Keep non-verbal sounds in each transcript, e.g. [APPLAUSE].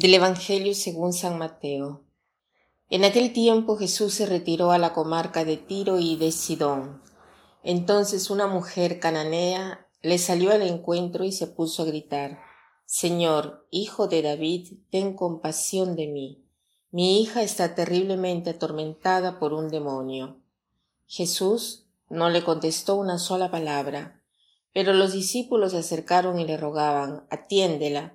Del Evangelio según San Mateo. En aquel tiempo Jesús se retiró a la comarca de Tiro y de Sidón. Entonces una mujer cananea le salió al encuentro y se puso a gritar, Señor, hijo de David, ten compasión de mí. Mi hija está terriblemente atormentada por un demonio. Jesús no le contestó una sola palabra, pero los discípulos se acercaron y le rogaban, atiéndela,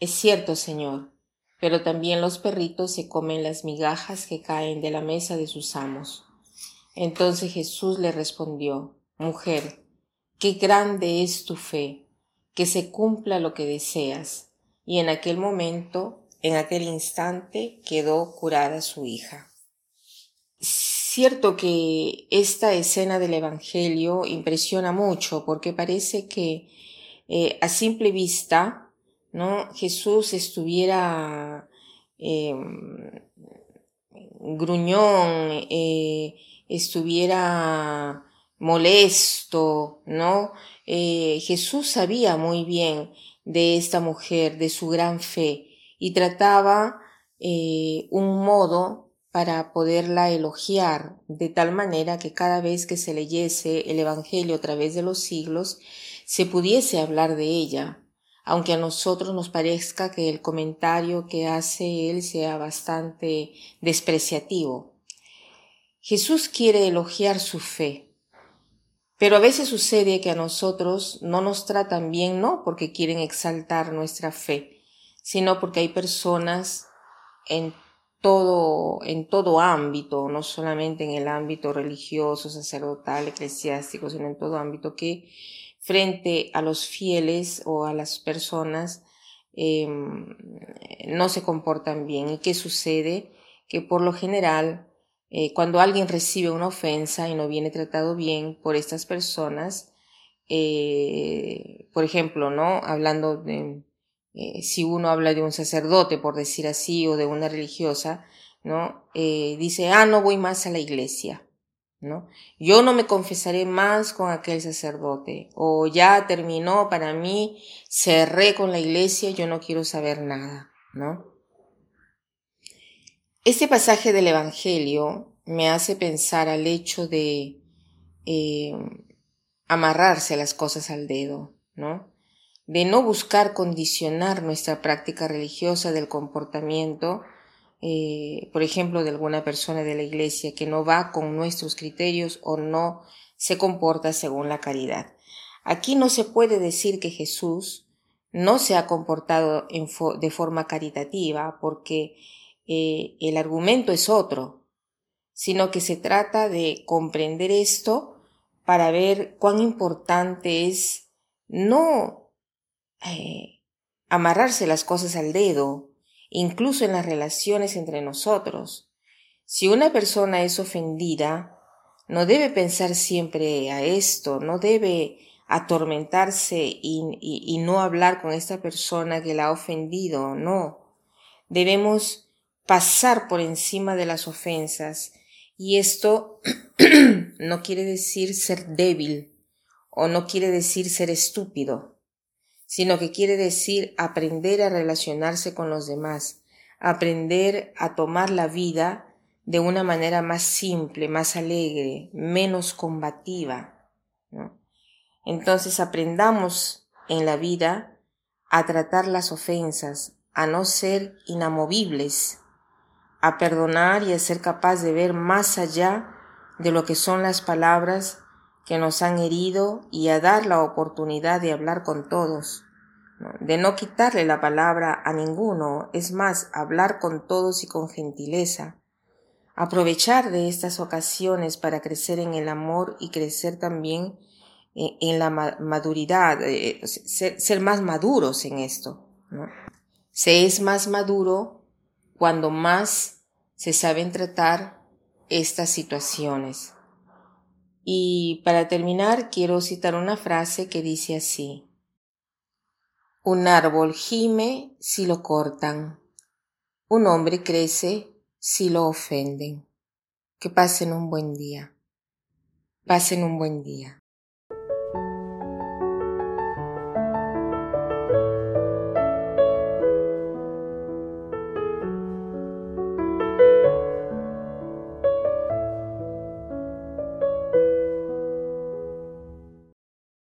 es cierto, señor, pero también los perritos se comen las migajas que caen de la mesa de sus amos. Entonces Jesús le respondió, Mujer, qué grande es tu fe, que se cumpla lo que deseas. Y en aquel momento, en aquel instante, quedó curada su hija. Cierto que esta escena del Evangelio impresiona mucho porque parece que eh, a simple vista ¿no? Jesús estuviera eh, gruñón, eh, estuviera molesto, ¿no? Eh, Jesús sabía muy bien de esta mujer, de su gran fe, y trataba un modo para poderla elogiar, de tal manera que cada vez que se leyese el Evangelio a través de los siglos, se pudiese hablar de ella, aunque a nosotros nos parezca que el comentario que hace él sea bastante despreciativo. Jesús quiere elogiar su fe, pero a veces sucede que a nosotros no nos tratan bien no porque quieren exaltar nuestra fe, sino porque hay personas en todo, en todo ámbito, no solamente en el ámbito religioso, sacerdotal, eclesiástico, sino en todo ámbito que frente a los fieles o a las personas em, no se comportan bien. ¿Y qué sucede? Que por lo general, eh, cuando alguien recibe una ofensa y no viene tratado bien por estas personas, eh, por ejemplo, ¿no? Hablando de, eh, si uno habla de un sacerdote, por decir así, o de una religiosa, ¿no? dice, ah, no voy más a la iglesia. ¿no? Yo no me confesaré más con aquel sacerdote, o ya terminó para mí, cerré con la iglesia, yo no quiero saber nada, ¿no? Este pasaje del Evangelio me hace pensar al hecho de eh, amarrarse las cosas al dedo, ¿no? De no buscar condicionar nuestra práctica religiosa del comportamiento eh, por ejemplo, de alguna persona de la iglesia que no va con nuestros criterios o no se comporta según la caridad. Aquí no se puede decir que Jesús no se ha comportado de forma caritativa porque eh, el argumento es otro, sino que se trata de comprender esto para ver cuán importante es no eh, amarrarse las cosas al dedo, incluso en las relaciones entre nosotros. Si una persona es ofendida, no debe pensar siempre a esto, no debe atormentarse y, no hablar con esta persona que la ha ofendido, no. Debemos pasar por encima de las ofensas y esto [CLEARS THROAT] no quiere decir ser débil o no quiere decir ser estúpido sino que quiere decir aprender a relacionarse con los demás, aprender a tomar la vida de una manera más simple, más alegre, menos combativa. Entonces aprendamos en la vida a tratar las ofensas, a no ser inamovibles, a perdonar y a ser capaz de ver más allá de lo que son las palabras que nos han herido y a dar la oportunidad de hablar con todos, de no quitarle la palabra a ninguno, es más, hablar con todos y con gentileza, aprovechar de estas ocasiones para crecer en el amor y crecer también eh, en la maduridad, eh, ser, más maduros en esto. Se es más maduro cuando más se saben tratar estas situaciones. Y para terminar, quiero citar una frase que dice así. Un árbol gime si lo cortan. Un hombre crece si lo ofenden. Que pasen un buen día. Pasen un buen día.